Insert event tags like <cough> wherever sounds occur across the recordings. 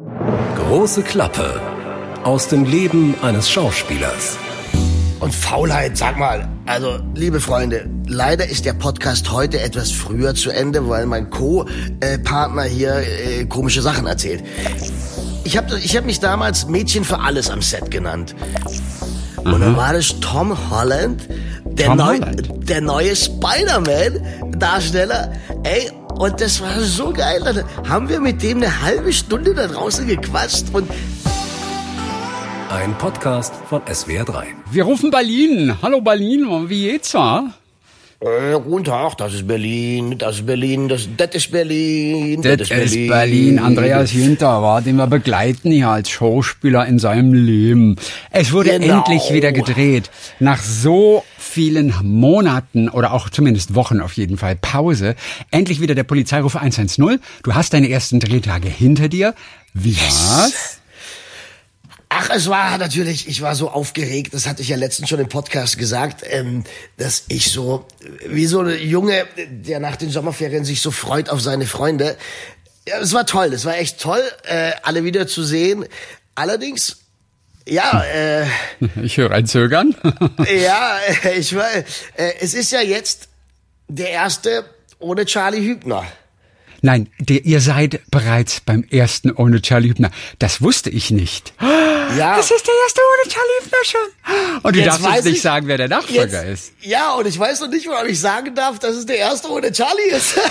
Große Klappe aus dem Leben eines Schauspielers. Und Faulheit, sag mal, also liebe Freunde, leider ist der Podcast heute etwas früher zu Ende, weil mein Co-Partner hier äh, komische Sachen erzählt. Ich habe ich hab mich damals Mädchen für alles am Set genannt. Und dann war das Tom Holland, der, Tom neu, Holland? der neue Spider-Man-Darsteller. Ey, und das war so geil. Dann haben wir mit dem eine halbe Stunde da draußen gequatscht und Ein Podcast von SWR3. Wir rufen Berlin. Hallo Berlin, wie geht's wa? Äh, guten Tag, das ist Berlin, das ist Berlin, das, das ist Berlin, Das ist Berlin. Andreas Jünter war, den wir begleiten hier als Schauspieler in seinem Leben. Es wurde Genau. endlich wieder gedreht. Nach so vielen Monaten oder auch zumindest Wochen auf jeden Fall Pause. Endlich wieder der Polizeiruf 110. Du hast deine ersten Drehtage hinter dir. Wie war's? Ach, es war natürlich, ich war so aufgeregt, das hatte ich ja letztens schon im Podcast gesagt, ähm, dass ich so, wie so ein Junge, der nach den Sommerferien sich so freut auf seine Freunde. Ja, es war toll, es war echt toll, äh, alle wieder zu sehen. Allerdings, ja, äh, <laughs> Ich höre ein Zögern. <laughs> ja, äh, ich war, äh, es ist ja jetzt der erste ohne Charlie Hübner. Nein, der, ihr seid bereits beim ersten ohne Charlie Hübner. Das wusste ich nicht. Ja. Das ist der erste ohne Charlie Hübner schon. Und du Jetzt darfst uns nicht ich- sagen, wer der Nachfolger Jetzt, ist. ja, und ich weiß noch nicht, ob ich sagen darf, dass es der erste ohne Charlie ist. <laughs>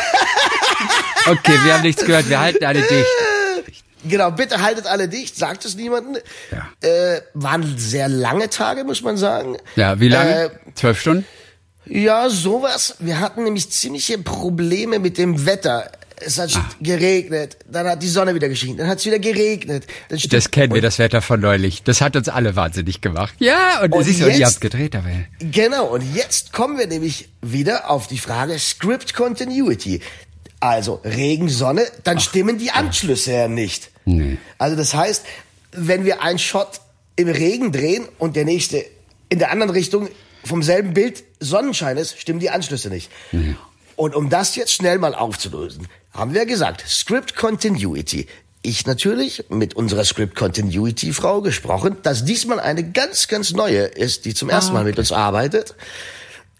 Okay, wir haben nichts gehört. Wir halten alle dicht. Genau, bitte haltet alle dicht, sagt es niemandem. Ja. Äh, waren sehr lange Tage, muss man sagen. Ja, wie lange? Äh, Zwölf Stunden? ja, sowas. Wir hatten nämlich ziemliche Probleme mit dem Wetter. Es hat Ah. geregnet, dann hat die Sonne wieder geschienen, dann hat es wieder geregnet. Das kennen wir, das Wetter von neulich. Das hat uns alle wahnsinnig gemacht. Ja, und, Und siehst du, ihr habt gedreht, aber. Genau, und jetzt kommen wir nämlich wieder auf die Frage Script Continuity. Also Regen, Sonne, dann stimmen die Anschlüsse ja nicht. Nee. Also das heißt, wenn wir einen Shot im Regen drehen und der nächste in der anderen Richtung vom selben Bild Sonnenschein ist, stimmen die Anschlüsse nicht. Und um das jetzt schnell mal aufzulösen, haben wir gesagt, Script Continuity. Ich natürlich mit unserer Script Continuity Frau gesprochen, dass diesmal eine ganz, ganz neue ist, die zum ersten Mal mit uns arbeitet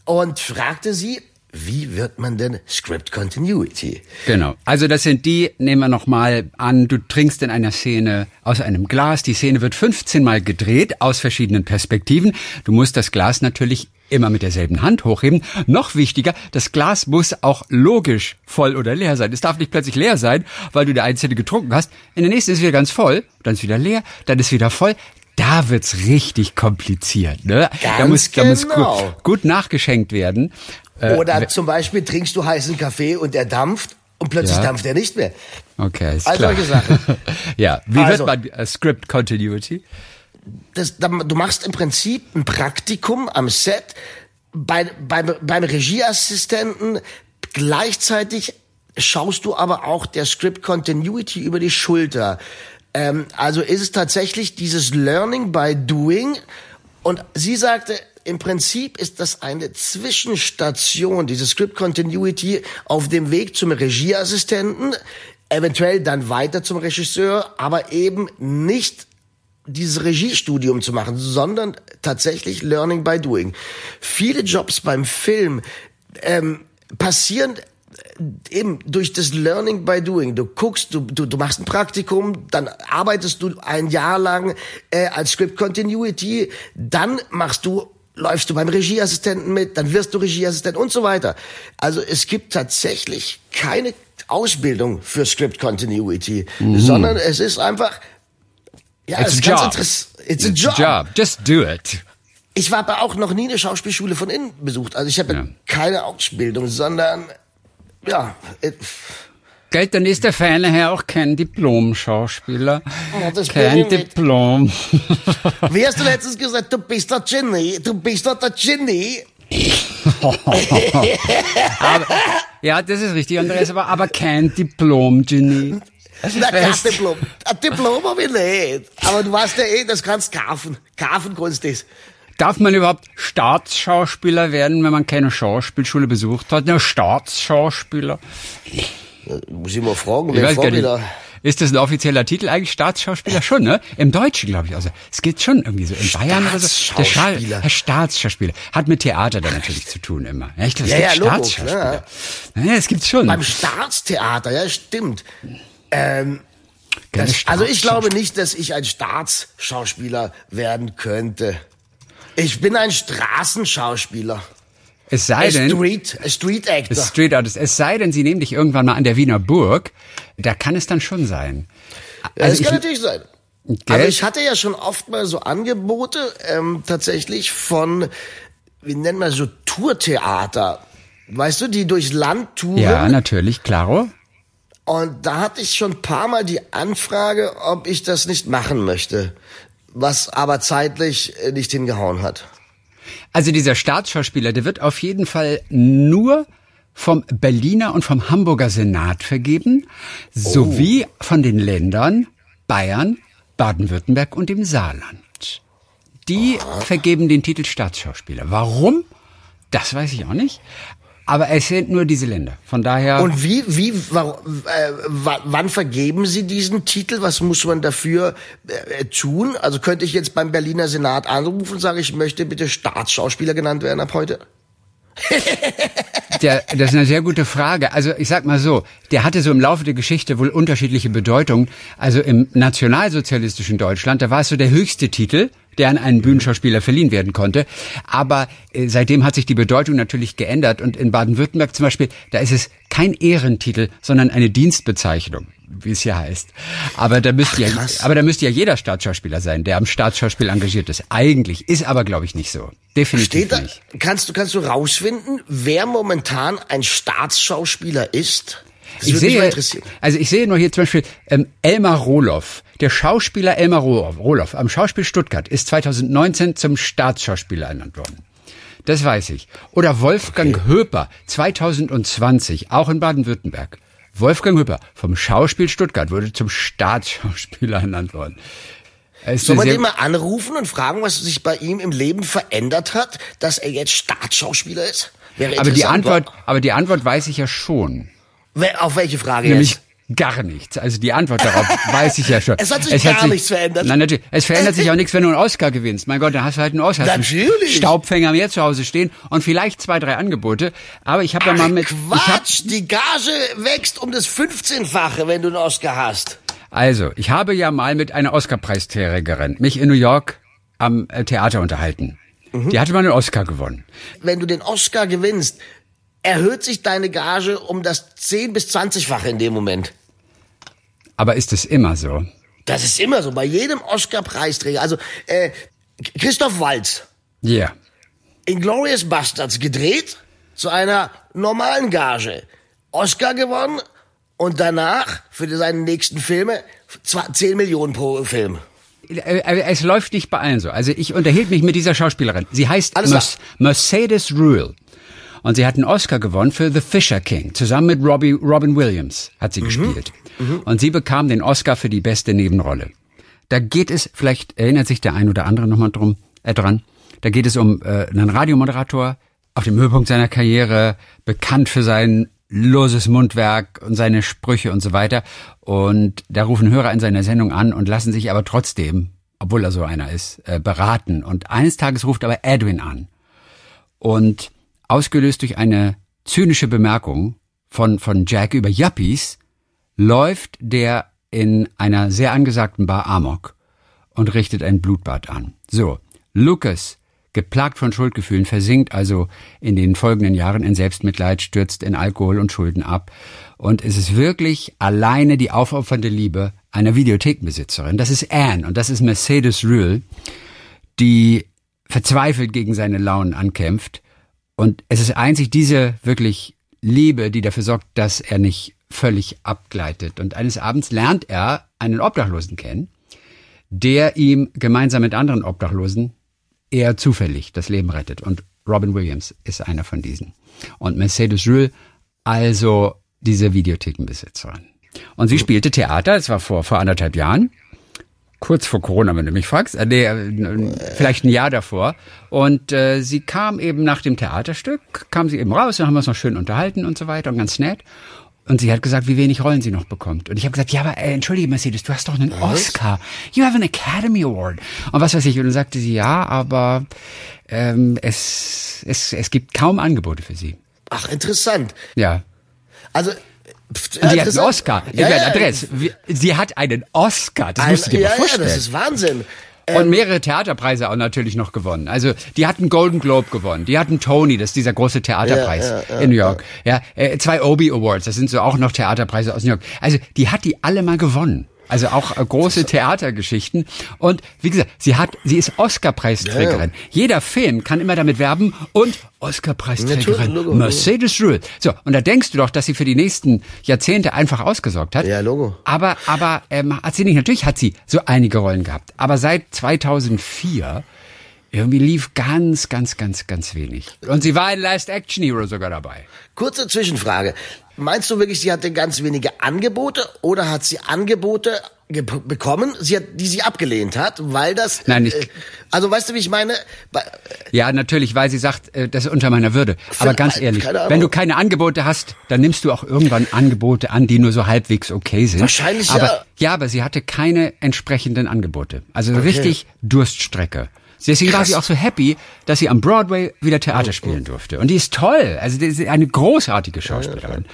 und fragte sie, wie wird man denn Script Continuity? Genau. Also das sind die, nehmen wir nochmal an, du trinkst in einer Szene aus einem Glas. Die Szene wird 15 Mal gedreht aus verschiedenen Perspektiven. Du musst das Glas natürlich immer mit derselben Hand hochheben. Noch wichtiger, das Glas muss auch logisch voll oder leer sein. Es darf nicht plötzlich leer sein, weil du der einzelne getrunken hast. In der nächsten ist es wieder ganz voll, dann ist wieder leer, dann ist wieder voll. Da wird's richtig kompliziert. Ne? da Ganz muss, da muss genau. gut, gut nachgeschenkt werden. Äh, Oder zum Beispiel trinkst du heißen Kaffee und der dampft und plötzlich Ja. dampft er nicht mehr. Okay, ist All klar. solche Sachen. <laughs> ja, wie Also- wird man äh, Script Continuity? Das, da- du machst im Prinzip ein Praktikum am Set bei, beim, beim Regieassistenten. Gleichzeitig schaust du aber auch der Script Continuity über die Schulter. Ähm, also ist es tatsächlich dieses Learning by Doing. Und sie sagte, im Prinzip ist das eine Zwischenstation, diese Script Continuity auf dem Weg zum Regieassistenten, eventuell dann weiter zum Regisseur, aber eben nicht dieses Regiestudium zu machen, sondern tatsächlich Learning by Doing. Viele Jobs beim Film ähm, passieren äh, eben durch das Learning by Doing. Du guckst, du, du, du machst ein Praktikum, dann arbeitest du ein Jahr lang äh, als Script Continuity, dann machst du läufst du beim Regieassistenten mit, dann wirst du Regieassistent und so weiter. Also es gibt tatsächlich keine Ausbildung für Script Continuity, sondern es ist einfach ja, It's es a job. It's, It's a job. Just do it. Ich war aber auch noch nie eine Schauspielschule von innen besucht. Also ich habe Ja. keine Ausbildung, sondern ja, äh, Geld, dann ist der feine Herr auch kein Diplom-Schauspieler. Ja, kein. Diplom. <laughs> wie hast du letztens gesagt, du bist der Genie, du bist doch der Genie. <laughs> aber, ja, das ist richtig, Andreas, aber, aber kein Diplom-Genie. Na, kein Diplom. Ein Diplom habe ich nicht. Aber du weißt ja eh, das kannst kaufen. Kaufen kannst du das. Darf man überhaupt Staatsschauspieler werden, wenn man keine Schauspielschule besucht hat? Ja, Staatsschauspieler. Muss ich mal fragen, Ich gar fragt nicht. da? Ist das ein offizieller Titel eigentlich? Staatsschauspieler schon, ne? Im Deutschen, glaube ich. Also es geht schon irgendwie so. In Bayern oder so. Der Scha Herr Staatsschauspieler. Hat mit Theater dann natürlich zu tun immer. Ja, ich glaube, es Ja, gibt ja, Logo, Staatsschauspieler. Ja, es gibt's schon. Beim Staatstheater, ja, stimmt. Ähm, das, also ich glaube nicht, dass ich ein Staatsschauspieler werden könnte. Ich bin ein Straßenschauspieler. Es sei denn, Street, Street Actor. Street Artist, es sei denn, sie nehmen dich irgendwann mal an der Wiener Burg, da kann es dann schon sein. Also das kann ich- natürlich sein. Gell? Also ich hatte ja schon oft mal so Angebote ähm, tatsächlich von, wie nennt man so Tourtheater, weißt du, die durchs Land touren. Ja, natürlich, klaro. Und da hatte ich schon ein paar Mal die Anfrage, ob ich das nicht machen möchte, was aber zeitlich äh, nicht hingehauen hat. Also dieser Staatsschauspieler, der wird auf jeden Fall nur vom Berliner und vom Hamburger Senat vergeben, sowie von den Ländern Bayern, Baden-Württemberg und dem Saarland. Die vergeben den Titel Staatsschauspieler. Warum? Das weiß ich auch nicht. Aber es sind nur diese Länder. Von daher. Und wie, wie, wa- äh, wa- wann vergeben Sie diesen Titel? Was muss man dafür äh, tun? Also könnte ich jetzt beim Berliner Senat anrufen und sagen, ich möchte bitte Staatsschauspieler genannt werden ab heute? Der, das ist eine sehr gute Frage. Also ich sag mal so, der hatte so im Laufe der Geschichte wohl unterschiedliche Bedeutungen. Also im nationalsozialistischen Deutschland, da war es so der höchste Titel, der an einen Bühnenschauspieler verliehen werden konnte. Aber äh, seitdem hat sich die Bedeutung natürlich geändert. Und in Baden-Württemberg zum Beispiel, da ist es kein Ehrentitel, sondern eine Dienstbezeichnung, wie es hier heißt. Aber da müsste ja, krass. aber da müsste ja jeder Staatsschauspieler sein, der am Staatsschauspiel engagiert ist. Eigentlich ist aber, glaube ich, nicht so. Definitiv Steht da, nicht. kannst du, kannst du rausfinden, wer momentan ein Staatsschauspieler ist? Das Ich sehe, also ich sehe nur hier zum Beispiel ähm, Elmar Roloff. Der Schauspieler Elmar Ro- Roloff am Schauspiel Stuttgart ist 2019 zum Staatsschauspieler ernannt worden. Das weiß ich. Oder Wolfgang Höper 2020, auch in Baden-Württemberg. Wolfgang Höper vom Schauspiel Stuttgart wurde zum Staatsschauspieler ernannt worden. Soll man den mal anrufen und fragen, was sich bei ihm im Leben verändert hat, dass er jetzt Staatsschauspieler ist? Wäre aber die Antwort, aber die Antwort weiß ich ja schon. Auf welche Frage Nämlich jetzt? gar nichts. Also die Antwort darauf <laughs> weiß ich ja schon. Es hat sich gar nichts verändert. Nein, natürlich. Es verändert sich <laughs> auch nichts, wenn du einen Oscar gewinnst. Mein Gott, dann hast du halt einen Oscar. Natürlich. Staubfänger mir zu Hause stehen und vielleicht zwei, drei Angebote. Aber ich habe ja mal mit. Quatsch, die Gage wächst um das 15-fache, wenn du einen Oscar hast. also, ich habe ja mal mit einer Oscar-Preisträgerin mich in New York am äh, Theater unterhalten. Mhm. Die hatte mal einen Oscar gewonnen. Wenn du den Oscar gewinnst, erhöht sich deine Gage um das 10 bis 20-fache in dem Moment. Aber ist es immer so? Das ist immer so, bei jedem Oscar-Preisträger. Also, äh, Christoph Waltz, Ja. Inglourious Bastards gedreht, zu einer normalen Gage. Oscar gewonnen und danach für seine nächsten Filme zwar 10 Millionen pro Film. Äh, Es läuft nicht bei allen so. Also ich unterhielt mich mit dieser Schauspielerin. Sie heißt Merce- Mercedes Ruehl. Und sie hat einen Oscar gewonnen für The Fisher King. Zusammen mit Robbie, Robin Williams hat sie gespielt. Und sie bekam den Oscar für die beste Nebenrolle. Da geht es, vielleicht erinnert sich der ein oder andere nochmal drum, äh, dran, da geht es um äh, einen Radiomoderator auf dem Höhepunkt seiner Karriere, bekannt für sein loses Mundwerk und seine Sprüche und so weiter. Und da rufen Hörer in seiner Sendung an und lassen sich aber trotzdem, obwohl er so einer ist, äh, beraten. Und eines Tages ruft aber Edwin an. Und ausgelöst durch eine zynische Bemerkung von, von Jack über Yuppies, läuft der in einer sehr angesagten Bar Amok und richtet ein Blutbad an. So, Lucas, geplagt von Schuldgefühlen, versinkt also in den folgenden Jahren in Selbstmitleid, stürzt in Alkohol und Schulden ab. Und es ist wirklich alleine die aufopfernde Liebe einer Videothekenbesitzerin. Das ist Anne und das ist Mercedes Rühl, die verzweifelt gegen seine Launen ankämpft. Und es ist einzig diese wirklich Liebe, die dafür sorgt, dass er nicht völlig abgleitet. Und eines Abends lernt er einen Obdachlosen kennen, der ihm gemeinsam mit anderen Obdachlosen eher zufällig das Leben rettet. Und Robin Williams ist einer von diesen. Und Mercedes Rühl, also diese Videothekenbesitzerin. Und sie spielte Theater, das war vor, vor anderthalb Jahren kurz vor Corona, wenn du mich fragst, äh, nee, äh, vielleicht ein Jahr davor. Und äh, sie kam eben nach dem Theaterstück, kam sie eben raus, dann haben wir uns noch schön unterhalten und so weiter und ganz nett. Und sie hat gesagt, wie wenig Rollen sie noch bekommt. Und ich habe gesagt, ja, aber äh, entschuldige Mercedes, du hast doch einen Oscar. You have an Academy Award. Und was weiß ich. Und dann sagte sie, ja, aber ähm, es, es, es gibt kaum Angebote für sie. Ach, interessant. Ja. Also, sie hat einen Oscar. Ja, ja, Andreas, sie hat einen Oscar. Das musst du dir ja, mal vorstellen. Ja, das ist Wahnsinn. Und mehrere Theaterpreise auch natürlich noch gewonnen. Also die hatten Golden Globe gewonnen, die hatten Tony, das ist dieser große Theaterpreis Ja, ja, ja, in New York. Ja, äh, zwei Obie Awards, das sind so auch noch Theaterpreise aus New York. Also die hat die alle mal gewonnen. Also auch äh, große Theatergeschichten. Und wie gesagt, sie hat, sie ist Oscar-Preisträgerin. Jeder Film kann immer damit werben und Oscar-Preisträgerin Mercedes Rule. So, und da denkst du doch, dass sie für die nächsten Jahrzehnte einfach ausgesorgt hat. Ja, Logo. Aber, aber ähm, hat sie nicht. Natürlich hat sie so einige Rollen gehabt. Aber seit 2004 irgendwie lief ganz, ganz, ganz, ganz wenig. Und sie war in Last Action Hero sogar dabei. Kurze Zwischenfrage. Meinst du wirklich, sie hatte ganz wenige Angebote oder hat sie Angebote ge- bekommen, sie hat, die sie abgelehnt hat, weil das... Nein, ich- äh, also weißt du, wie ich meine? Ja, natürlich, weil sie sagt, äh, das ist unter meiner Würde. Aber ganz ehrlich, wenn du keine Angebote hast, dann nimmst du auch irgendwann Angebote an, die nur so halbwegs okay sind. Wahrscheinlich aber, ja. Ja, aber sie hatte keine entsprechenden Angebote. Also richtig Durststrecke. Deswegen war Krass. sie auch so happy, dass sie am Broadway wieder Theater spielen durfte. Und die ist toll. Also die ist eine großartige Schauspielerin.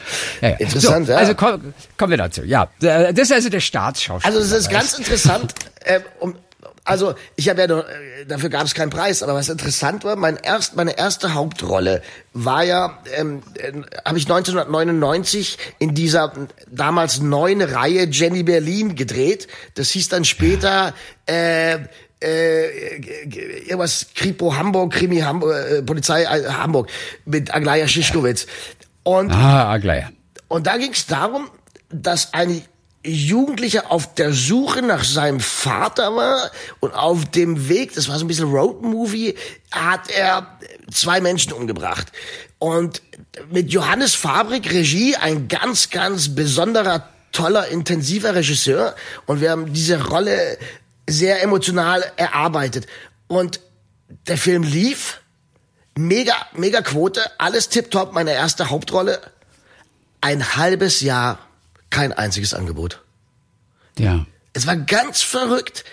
Ja, ja. Interessant, so, ja. Also komm, kommen wir dazu. Ja, äh, das ist also der Staatsschauspieler. Also das ist ganz interessant. <laughs> äh, um, also ich habe ja noch, äh, dafür gab es keinen Preis, aber was interessant war, mein erst, meine erste Hauptrolle war ja, ähm, äh, habe ich 1999 in dieser damals neuen Reihe Jenny Berlin gedreht. Das hieß dann später äh, äh, irgendwas Kripo Hamburg, Krimi Hamburg, äh, Polizei äh, Hamburg mit Aglaya Schischkowitz. Und Ah, Aglaya. und da ging es darum, dass ein Jugendlicher auf der Suche nach seinem Vater war und auf dem Weg, das war so ein bisschen Roadmovie, hat er zwei Menschen umgebracht. Und mit Johannes Fabrik Regie, ein ganz, ganz besonderer, toller, intensiver Regisseur. Und wir haben diese Rolle sehr emotional erarbeitet. Und der Film lief, mega, mega Quote, alles tipptopp, meine erste Hauptrolle. Ein halbes Jahr kein einziges Angebot. Ja. Es war ganz verrückt.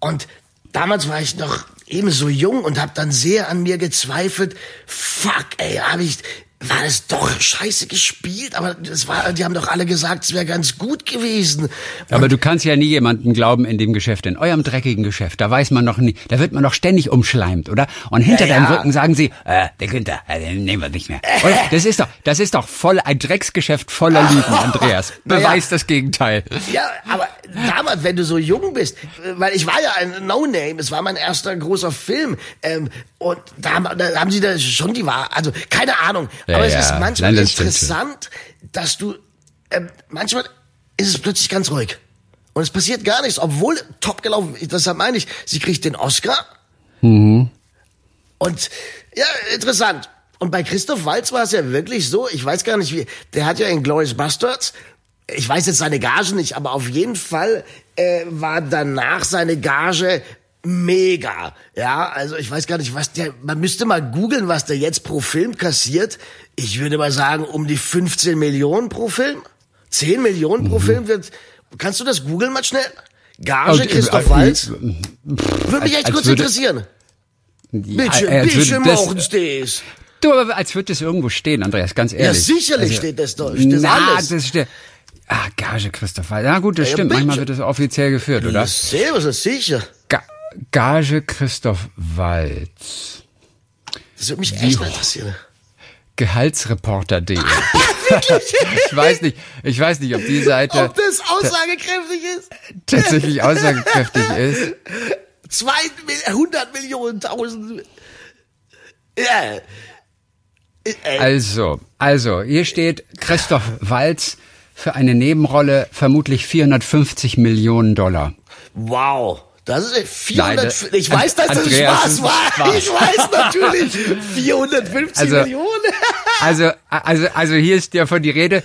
Und damals war ich noch eben so jung und habe dann sehr an mir gezweifelt. Fuck, ey, habe ich war das doch scheiße gespielt, aber das war, die haben doch alle gesagt, es wäre ganz gut gewesen. Aber du kannst ja nie jemanden glauben in dem Geschäft, in eurem dreckigen Geschäft. Da weiß man noch nie, da wird man doch ständig umschleimt, oder? Und hinter Ja, deinem ja. Rücken sagen sie, äh, der Günther, äh, den nehmen wir nicht mehr. Oder? Das ist doch, das ist doch voll ein Drecksgeschäft voller Lügen, Andreas. <laughs> Beweis das Gegenteil. Ja, aber damals, wenn du so jung bist, äh, weil ich war ja ein No-Name, es war mein erster großer Film, ähm, und da haben, da haben sie da schon die Wahrheit, also keine Ahnung, Ja, aber es ist manchmal Nein, das interessant, dass du, ähm, manchmal ist es plötzlich ganz ruhig. Und es passiert gar nichts, obwohl top gelaufen, deshalb meine ich, sie kriegt den Oscar. Mhm. Und ja, interessant. Und bei Christoph Walz war es ja wirklich so, ich weiß gar nicht wie, der hat ja in Glorious Bastards, ich weiß jetzt seine Gage nicht, aber auf jeden Fall äh, war danach seine Gage mega. Ja, also ich weiß gar nicht, was der, man müsste mal googeln, was der jetzt pro Film kassiert. Ich würde mal sagen, um die 15 Millionen pro Film. 10 Millionen pro Film wird, kannst du das googeln mal schnell? Gage äh, Christoph äh, Walz? Würde mich echt kurz würde- interessieren. Ja, Bitte, äh, als bitte machen das. Du, aber als würde das irgendwo stehen, Andreas, ganz ehrlich. Also, Ja, sicherlich steht das doch. Steht das na, alles. das steht. Ah, Gage, Christopher. Ja gut, das Ja, stimmt. Manchmal wird das offiziell geführt, oder? Das selber sicher. Ga Gage Christoph Walz. Das würde mich echt mal interessieren. Gehaltsreporter.de. <laughs> ich weiß nicht, ich weiß nicht, ob die Seite Ob das aussagekräftig ist? tatsächlich aussagekräftig ist. Zwei, Mil- 100 Millionen, tausend. Ja. Äh, Also, also, hier steht Christoph Walz für eine Nebenrolle vermutlich 450 Millionen Dollar. Wow. Das ist 400, Nein, ich weiß, dass das Spaß war. Spaß. Ich weiß natürlich. <laughs> 450 Also- Millionen. <laughs> Also, also, also hier ist ja von die Rede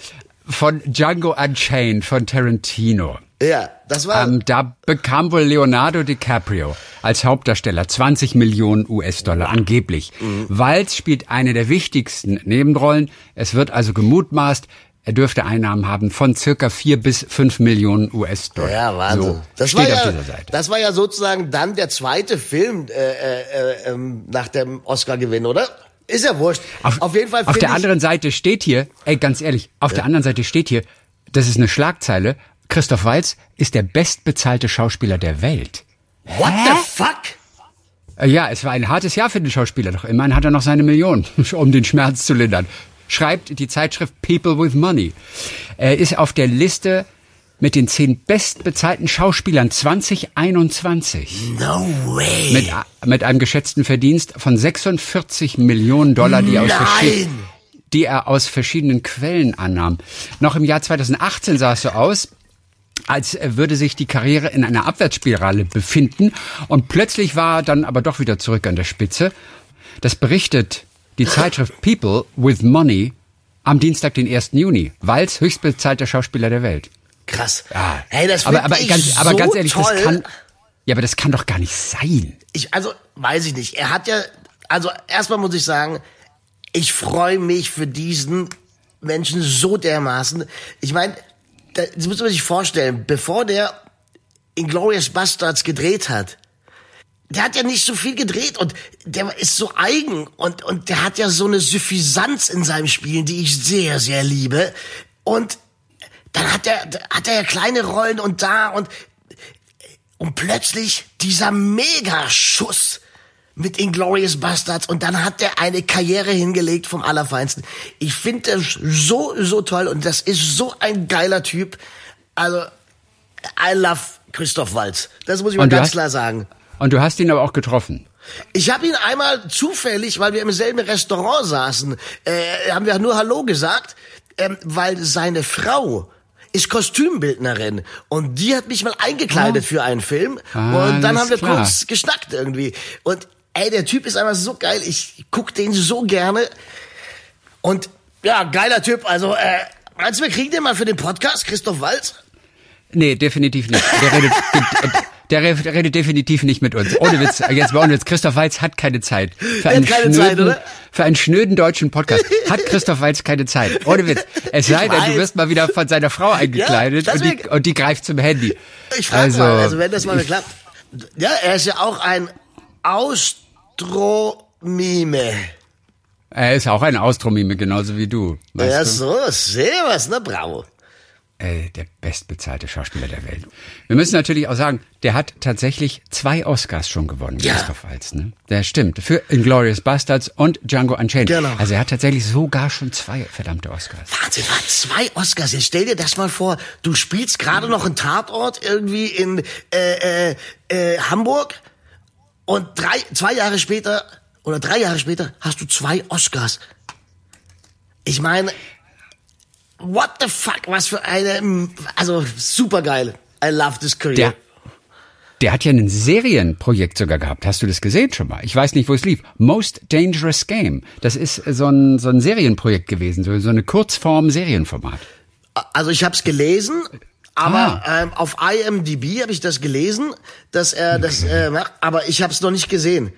von Django Unchained von Tarantino. Ja, das war, Ähm, da bekam wohl Leonardo DiCaprio als Hauptdarsteller 20 Millionen US-Dollar angeblich. Walz spielt eine der wichtigsten Nebenrollen. Es wird also gemutmaßt, Er dürfte Einnahmen haben von circa vier bis fünf Millionen US-Dollar. Ja, Wahnsinn. So das, steht war auf ja, dieser Seite. das war ja sozusagen dann der zweite Film äh, äh, äh, nach dem Oscar-Gewinn, oder? Ist ja wurscht. Auf, Auf, jeden Fall Auf der anderen Seite steht hier, ey, ganz ehrlich, auf der anderen Seite steht hier, das ist eine Schlagzeile. Christoph Walz ist der bestbezahlte Schauspieler der Welt. What the fuck? Äh, Ja, es war ein hartes Jahr für den Schauspieler, doch immerhin hat er noch seine Million, <laughs> um den Schmerz zu lindern. Schreibt die Zeitschrift People with Money. Er ist auf der Liste mit den zehn bestbezahlten Schauspielern 2021. No way. Mit, mit einem geschätzten Verdienst von 46 Millionen Dollar, die, aus verschi- Nein! die er aus verschiedenen Quellen annahm. Noch im Jahr 2018 sah es so aus, als würde sich die Karriere in einer Abwärtsspirale befinden und plötzlich war er dann aber doch wieder zurück an der Spitze. Das berichtet die Zeitschrift People with Money am Dienstag, den 1. Juni. Walz, höchstbezahlter Schauspieler der Welt. Krass. Ja. Hey, das aber, aber, ich ganz, aber so ganz ehrlich, toll. das kann, ja, aber das kann doch gar nicht sein. Ich, also, weiß ich nicht. Er hat ja, also erstmal muss ich sagen, ich freue mich für diesen Menschen so dermaßen. Ich meine, das muss man sich vorstellen, bevor der Inglourious Bastards gedreht hat, der hat ja nicht so viel gedreht und der ist so eigen und, und der hat ja so eine Suffisanz in seinem Spielen, die ich sehr, sehr liebe. Und dann hat er, hat er ja kleine Rollen und da und, und plötzlich dieser Megaschuss mit Inglourious Bastards und dann hat er eine Karriere hingelegt vom Allerfeinsten. Ich finde das so, so toll und das ist so ein geiler Typ. Also, I love Christoph Waltz. Das muss ich mal Und du ganz hast- klar sagen. Und du hast ihn aber auch getroffen. Ich habe ihn einmal zufällig, weil wir im selben Restaurant saßen, äh, haben wir nur Hallo gesagt, ähm, weil seine Frau ist Kostümbildnerin und die hat mich mal eingekleidet für einen Film Ah, und dann haben wir klar. kurz geschnackt irgendwie und ey, der Typ ist einfach so geil, ich guck den so gerne und ja, geiler Typ, also äh, meinst du, wir kriegen den mal für den Podcast, Christoph Walz? Nee, definitiv nicht. Der redet, <laughs> der, redet definitiv nicht mit uns. Ohne Witz, jetzt mal ohne Witz. Christoph Walz hat keine Zeit. Für einen, schnöden, Zeit, für einen schnöden deutschen Podcast hat Christoph Walz keine Zeit. Ohne Witz. Es sei denn, du wirst mal wieder von seiner Frau eingekleidet das und, die, und die greift zum Handy. Ich frage also, mal, also wenn das mal klappt. Ja, er ist ja auch ein Austromime. Er ist auch ein Austromime, genauso wie du. Ja, du? so, sehr was, ne, bravo. Äh, der bestbezahlte Schauspieler der Welt. Wir müssen natürlich auch sagen, der hat tatsächlich zwei Oscars schon gewonnen, Ja. Christoph Waltz. Ne? Der stimmt. Für Inglourious Bastards und Django Unchained. Genau. Also er hat tatsächlich sogar schon zwei verdammte Oscars. Wahnsinn, war zwei Oscars. Jetzt stell dir das mal vor, du spielst gerade noch einen Tatort irgendwie in äh, äh, äh, Hamburg und drei, zwei Jahre später oder drei Jahre später hast du zwei Oscars. Ich meine, what the fuck, was für eine, also super geil. I love this career. Der, der hat ja ein Serienprojekt sogar gehabt. Hast du das gesehen schon mal? Ich weiß nicht, wo es lief. Most Dangerous Game. Das ist so ein, so ein Serienprojekt gewesen, so, so eine Kurzform-Serienformat. Also ich habe es gelesen, aber Ah. ähm, auf IMDb habe ich das gelesen, dass er das äh, macht, aber ich habe es noch nicht gesehen.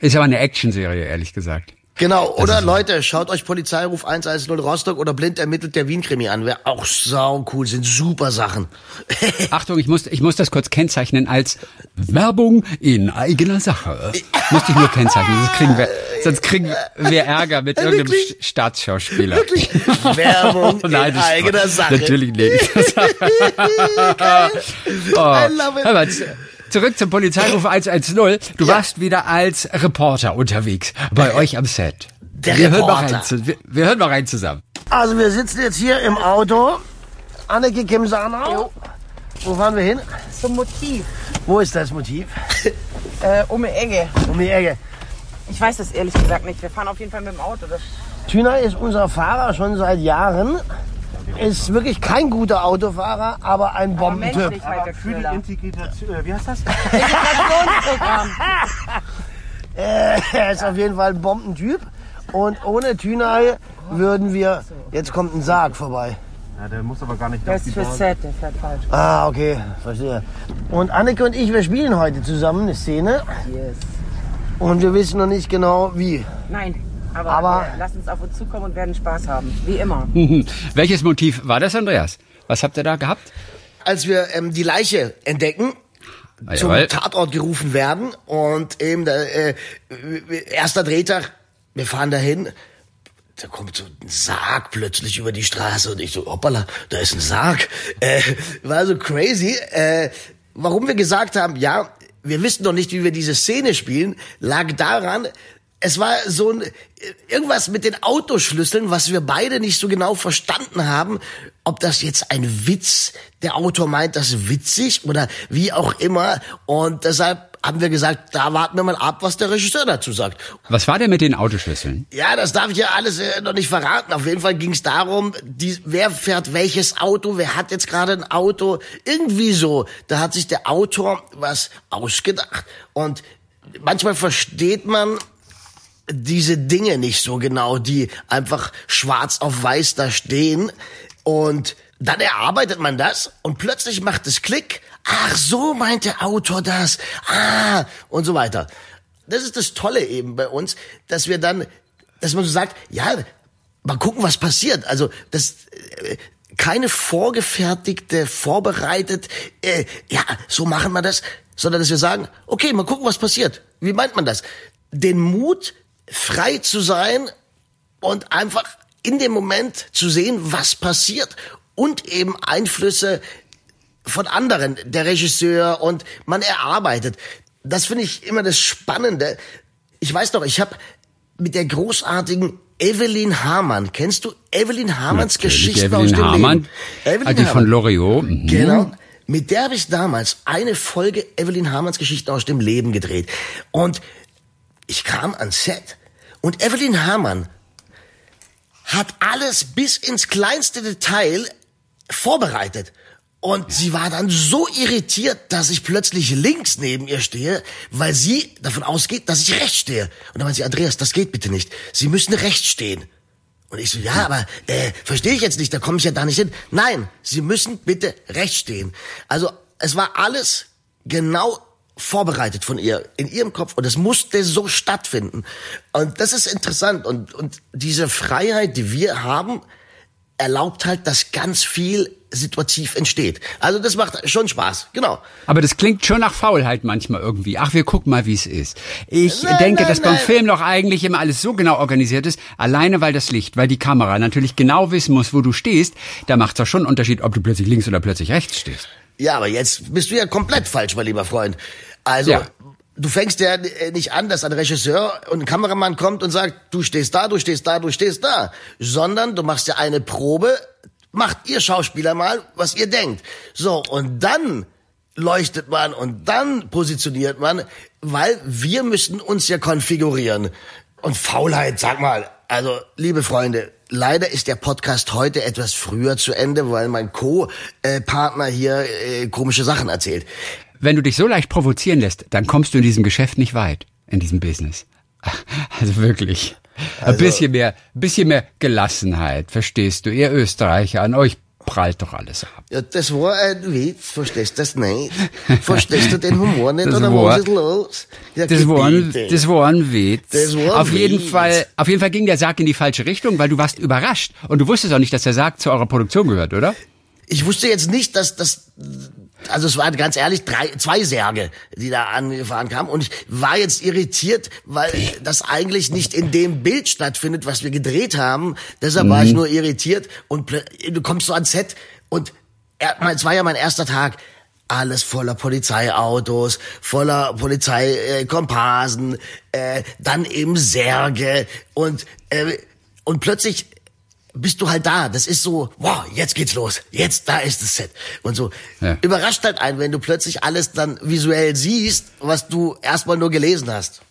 Ist aber eine Actionserie, ehrlich gesagt. Genau, oder Leute, schaut euch Polizeiruf 110 Rostock oder blind ermittelt der Wien-Krimi an. Wäre auch sau cool, sind super Sachen. <laughs> Achtung, ich muss, ich muss das kurz kennzeichnen als Werbung in eigener Sache. Müsste ich nur kennzeichnen, sonst kriegen wir, sonst kriegen wir Ärger mit irgendeinem Wirklich? Sch- Staatsschauspieler. Wirklich? Werbung <laughs> in Nein, das ist eigener. Sache. Natürlich nicht. <laughs> Oh. I love it. Zurück zum Polizeiruf 110. Du warst wieder als Reporter unterwegs bei euch am Set. Der wir Hören mal Reporter. rein, zu- wir, wir hören mal rein zusammen. Also wir sitzen jetzt hier im Auto. Anneke Kim Sanau. Wo fahren wir hin? Zum Motiv. Wo ist das Motiv? <laughs> Äh, um die Ecke. Um die Ecke. Ich weiß das ehrlich gesagt nicht. Wir fahren auf jeden Fall mit dem Auto. Das Tüner ist unser Fahrer schon seit Jahren. Ist wirklich kein guter Autofahrer, aber ein Bombentyp. menschlich halt der Für die Köhler. Integration, äh, wie heißt das? <laughs> <laughs> Integrationsprogramm. Äh, er ist auf jeden Fall ein Bombentyp. Und ohne Tünay würden wir. Jetzt kommt ein Sarg vorbei. Ja, der muss aber gar nicht auf ist die für Bahn. Set, der fährt falsch. Ah, okay, verstehe. Und Anneke und ich, wir spielen heute zusammen eine Szene. Yes. Und wir wissen noch nicht genau wie. Nein, Aber, Aber- äh, lasst uns auf uns zukommen und werden Spaß haben. Wie immer. Welches Motiv war das, Andreas? Was habt ihr da gehabt? Als wir ähm, die Leiche entdecken, Ah, zum jawohl. Tatort gerufen werden und eben der äh, erster Drehtag, wir fahren dahin, da kommt so ein Sarg plötzlich über die Straße und ich so, hoppala, da ist ein Sarg. Äh, war so crazy. Äh, warum wir gesagt haben, ja, wir wissen noch nicht, wie wir diese Szene spielen, lag daran, es war so ein irgendwas mit den Autoschlüsseln, was wir beide nicht so genau verstanden haben, ob das jetzt ein Witz, der Autor meint das witzig oder wie auch immer und deshalb haben wir gesagt, da warten wir mal ab, was der Regisseur dazu sagt. Was war denn mit den Autoschlüsseln? Ja, das darf ich ja alles äh, noch nicht verraten. Auf jeden Fall ging es darum, die, wer fährt welches Auto, wer hat jetzt gerade ein Auto. Irgendwie so. Da hat sich der Autor was ausgedacht. Und manchmal versteht man diese Dinge nicht so genau, die einfach schwarz auf weiß da stehen. Und dann erarbeitet man das und plötzlich macht es Klick. Ach, so meint der Autor das. Ah, und so weiter. Das ist das Tolle eben bei uns, dass wir dann, dass man so sagt, ja, mal gucken, was passiert. Also, das, äh, keine vorgefertigte, vorbereitet, äh, ja, so machen wir das, sondern dass wir sagen, okay, mal gucken, was passiert. Wie meint man das? Den Mut, frei zu sein und einfach in dem Moment zu sehen, was passiert und eben Einflüsse von anderen, der Regisseur und man erarbeitet. Das finde ich immer das Spannende. Ich weiß noch, ich habe mit der großartigen Evelyn Hamann, kennst du Evelyn Hamanns Natürlich, Geschichten Evelyn aus dem Hamann, Leben? Evelyn ah, die von Hamann. Loriot. Mhm. Genau. Mit der habe ich damals eine Folge Evelyn Hamanns Geschichten aus dem Leben gedreht. Und ich kam ans Set und Evelyn Hamann hat alles bis ins kleinste Detail vorbereitet. Und sie war dann so irritiert, dass ich plötzlich links neben ihr stehe, weil sie davon ausgeht, dass ich rechts stehe. Und dann meinte sie, Andreas, das geht bitte nicht. Sie müssen rechts stehen. Und ich so, ja, aber äh, verstehe ich jetzt nicht, da komme ich ja da nicht hin. Nein, Sie müssen bitte rechts stehen. Also es war alles genau vorbereitet von ihr in ihrem Kopf und es musste so stattfinden. Und das ist interessant und und diese Freiheit, die wir haben, erlaubt halt, dass ganz viel situativ entsteht. Also das macht schon Spaß, genau. Aber das klingt schon nach Faulheit manchmal irgendwie. Ach, wir gucken mal, wie es ist. Ich Nein, denke, nein, dass beim nein. Film doch eigentlich immer alles so genau organisiert ist, alleine weil das Licht, weil die Kamera natürlich genau wissen muss, wo du stehst, da macht es doch schon einen Unterschied, ob du plötzlich links oder plötzlich rechts stehst. Ja, aber jetzt bist du ja komplett falsch, mein lieber Freund. Also, Ja. du fängst ja äh, nicht an, dass ein Regisseur und ein Kameramann kommt und sagt, du stehst da, du stehst da, du stehst da, sondern du machst ja eine Probe, macht ihr Schauspieler mal, was ihr denkt. So, und dann leuchtet man und dann positioniert man, weil wir müssen uns ja konfigurieren. Und Faulheit, sag mal, also, liebe Freunde, leider ist der Podcast heute etwas früher zu Ende, weil mein Co-Partner hier äh, komische Sachen erzählt. Wenn du dich so leicht provozieren lässt, dann kommst du in diesem Geschäft nicht weit, in diesem Business. <laughs> Also wirklich. Ein bisschen mehr, bisschen mehr Gelassenheit, verstehst du? Ihr Österreicher, an euch prallt doch alles ab. Ja, das war ein Witz, verstehst du das nicht? Verstehst du den Humor nicht <laughs> Das oder war- was ist los? Ja, Das war, ein, das war ein Witz. Das war ein auf jeden Witz. Fall, auf jeden Fall ging der Sarg in die falsche Richtung, weil du warst überrascht und du wusstest auch nicht, dass der Sarg zu eurer Produktion gehört, oder? Ich wusste jetzt nicht, dass das, also es waren ganz ehrlich drei, zwei Särge, die da angefahren kamen und ich war jetzt irritiert, weil das eigentlich nicht in dem Bild stattfindet, was wir gedreht haben. Deshalb war ich nur irritiert und du kommst so ans Set und es war ja mein erster Tag. Alles voller Polizeiautos, voller Polizeikomparsen, äh, äh, dann eben Särge und äh, und plötzlich bist du halt da. Das ist so, wow, jetzt geht's los. Jetzt, da ist das Set. Und so. Ja. Überrascht halt einen, wenn du plötzlich alles dann visuell siehst, was du erstmal nur gelesen hast.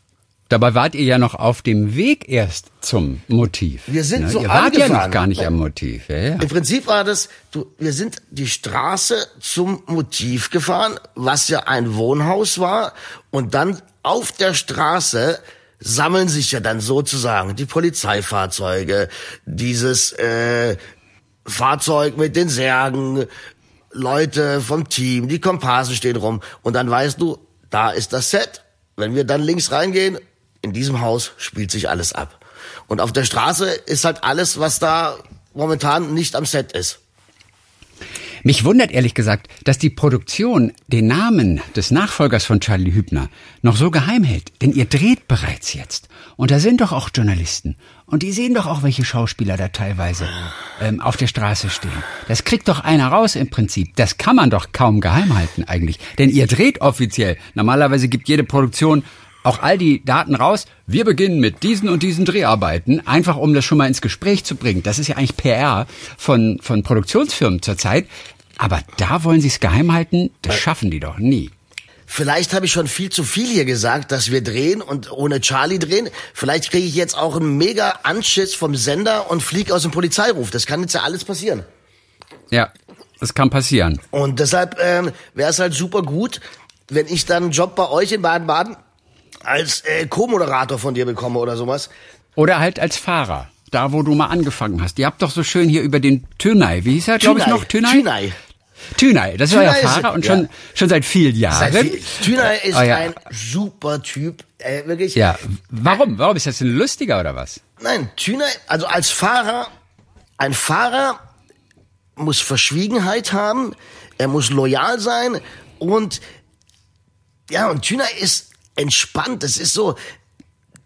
Dabei wart ihr ja noch auf dem Weg erst zum Motiv. Wir sind ne? so Ihr wart ja noch gar nicht am Motiv. Ja, ja. Im Prinzip war das, du, wir sind die Straße zum Motiv gefahren, was ja ein Wohnhaus war. Und dann auf der Straße sammeln sich ja dann sozusagen die Polizeifahrzeuge, dieses äh, Fahrzeug mit den Särgen, Leute vom Team, die Komparsen stehen rum. Und dann weißt du, da ist das Set. Wenn wir dann links reingehen, in diesem Haus spielt sich alles ab. Und auf der Straße ist halt alles, was da momentan nicht am Set ist. Mich wundert ehrlich gesagt, dass die Produktion den Namen des Nachfolgers von Charlie Hübner noch so geheim hält. Denn ihr dreht bereits jetzt. Und da sind doch auch Journalisten. Und die sehen doch auch, welche Schauspieler da teilweise ähm, auf der Straße stehen. Das kriegt doch einer raus im Prinzip. Das kann man doch kaum geheim halten eigentlich. Denn ihr dreht offiziell. Normalerweise gibt jede Produktion auch all die Daten raus. Wir beginnen mit diesen und diesen Dreharbeiten, einfach um das schon mal ins Gespräch zu bringen. Das ist ja eigentlich PR von, von Produktionsfirmen zurzeit. Aber da wollen sie es geheim halten, das schaffen die doch nie. Vielleicht habe ich schon viel zu viel hier gesagt, dass wir drehen und ohne Charlie drehen. Vielleicht kriege ich jetzt auch einen mega Anschiss vom Sender und fliege aus dem Polizeiruf. Das kann jetzt ja alles passieren. Ja, das kann passieren. Und deshalb ähm, wäre es halt super gut, wenn ich dann einen Job bei euch in Baden-Baden als äh, Co-Moderator von dir bekomme oder sowas. Oder halt als Fahrer. Da, wo du mal angefangen hast. Ihr habt doch so schön hier über den Tünay, wie hieß er, glaube ich noch? Tünay. Tünay. Tünay, das ist Tünay euer ist- Fahrer und ja. schon, schon seit vielen Jahren. Seit viel, Tünay ist Oh ja. ein super Typ. Äh, wirklich. Ja, warum? Warum ist das denn lustiger oder was? Nein, Tünay, also als Fahrer, ein Fahrer muss Verschwiegenheit haben, er muss loyal sein und ja, und Tünay ist entspannt. Das ist so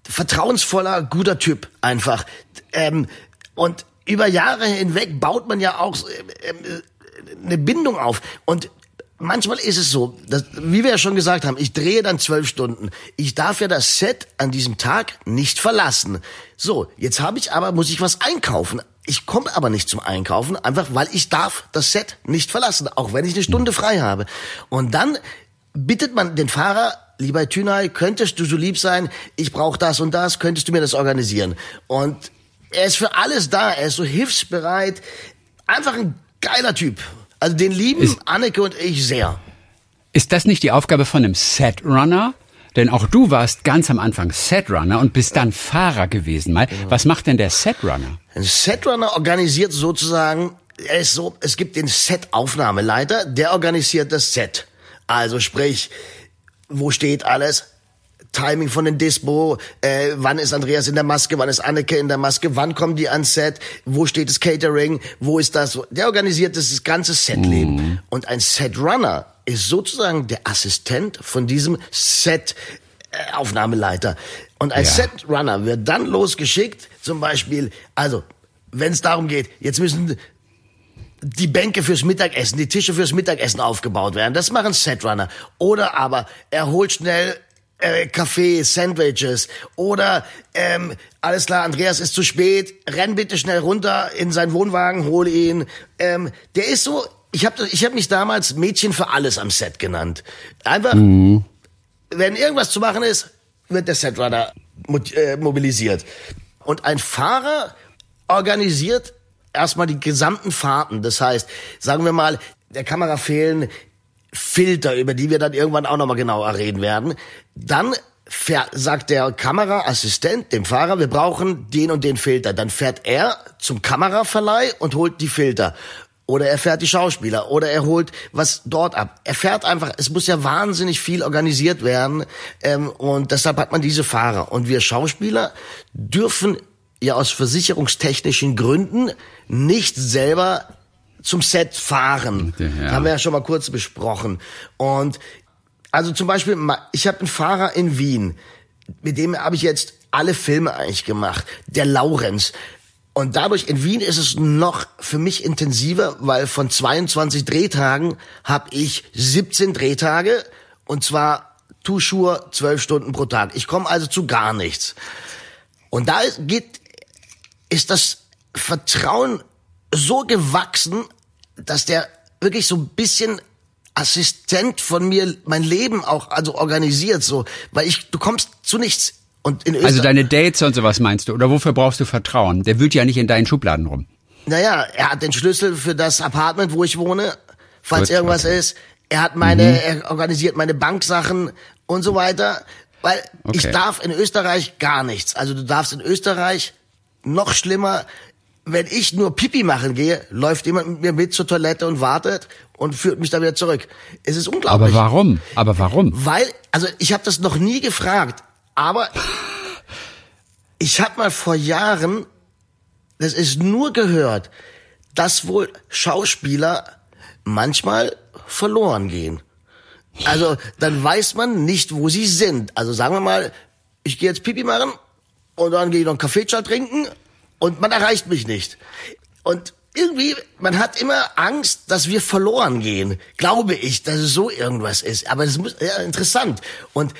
vertrauensvoller, guter Typ einfach. Ähm, und über Jahre hinweg baut man ja auch äh, eine Bindung auf. Und manchmal ist es so, dass, wie wir ja schon gesagt haben, ich drehe dann zwölf Stunden. Ich darf ja das Set an diesem Tag nicht verlassen. So, jetzt habe ich aber, muss ich was einkaufen. Ich komme aber nicht zum Einkaufen, einfach weil ich darf das Set nicht verlassen, auch wenn ich eine Stunde frei habe. Und dann bittet man den Fahrer, lieber Tünay, könntest du so lieb sein, ich brauche das und das, könntest du mir das organisieren? Und er ist für alles da, er ist so hilfsbereit, einfach ein geiler Typ. Also den lieben Ist- Anneke und ich sehr. Ist das nicht die Aufgabe von einem Setrunner? Denn auch du warst ganz am Anfang Setrunner und bist dann Fahrer gewesen mal. Was macht denn der Setrunner? Ein Setrunner organisiert sozusagen, er ist so, es gibt den Set-Aufnahmeleiter, der organisiert das Set. Also sprich, wo steht alles? Timing von den Dispo, äh, wann ist Andreas in der Maske, wann ist Anneke in der Maske, wann kommen die ans Set, wo steht das Catering, wo ist das? Der organisiert das ganze Setleben. Und ein Setrunner ist sozusagen der Assistent von diesem Set äh, Aufnahmeleiter. Und ein Ja. Setrunner wird dann losgeschickt, zum Beispiel, also, wenn es darum geht, jetzt müssen die Bänke fürs Mittagessen, die Tische fürs Mittagessen aufgebaut werden. Das machen Setrunner. Oder aber er holt schnell äh, Kaffee, Sandwiches. Oder ähm, alles klar, Andreas ist zu spät, renn bitte schnell runter in seinen Wohnwagen, hol ihn. Ähm, der ist so, ich habe ich hab mich damals Mädchen für alles am Set genannt. Einfach, wenn irgendwas zu machen ist, wird der Setrunner äh, mobilisiert. Und ein Fahrer organisiert erstmal die gesamten Fahrten. Das heißt, sagen wir mal, der Kamera fehlen Filter, über die wir dann irgendwann auch nochmal genauer reden werden. Dann sagt der Kameraassistent dem Fahrer, wir brauchen den und den Filter. Dann fährt er zum Kameraverleih und holt die Filter. Oder er fährt die Schauspieler. Oder er holt was dort ab. Er fährt einfach, es muss ja wahnsinnig viel organisiert werden. Ähm, und deshalb hat man diese Fahrer. Und wir Schauspieler dürfen ja aus versicherungstechnischen Gründen nicht selber zum Set fahren. Ja. Haben wir ja schon mal kurz besprochen. Und also zum Beispiel, ich habe einen Fahrer in Wien, mit dem habe ich jetzt alle Filme eigentlich gemacht. Der Laurenz. Und dadurch in Wien ist es noch für mich intensiver, weil von 22 Drehtagen habe ich 17 Drehtage und zwar Tuschur 12 Stunden pro Tag. Ich komme also zu gar nichts. Und da ist- geht, ist das Vertrauen so gewachsen, dass der wirklich so ein bisschen Assistent von mir mein Leben auch also organisiert so, weil ich du kommst zu nichts und in Österreich Also deine Dates und sowas meinst du? Oder wofür brauchst du Vertrauen? Der wühlt ja nicht in deinen Schubladen rum. Naja, er hat den Schlüssel für das Apartment, wo ich wohne, falls Gut, irgendwas okay. ist. Er hat meine, er organisiert meine Banksachen und so weiter. Weil ich Okay. darf in Österreich gar nichts. Also du darfst in Österreich noch schlimmer, wenn ich nur Pipi machen gehe, läuft jemand mit mir mit zur Toilette und wartet und führt mich dann wieder zurück. Es ist unglaublich. Aber warum? Aber warum? Weil, also ich habe das noch nie gefragt, aber <laughs> Ich habe mal vor Jahren, das ist nur gehört, dass wohl Schauspieler manchmal verloren gehen. Also dann weiß man nicht, wo sie sind. Also sagen wir mal, ich gehe jetzt Pipi machen und dann gehe ich noch einen Kaffeeschal trinken und man erreicht mich nicht. Und irgendwie, man hat immer Angst, dass wir verloren gehen. Glaube ich, dass es so irgendwas ist. Aber das muss, ja, interessant. Und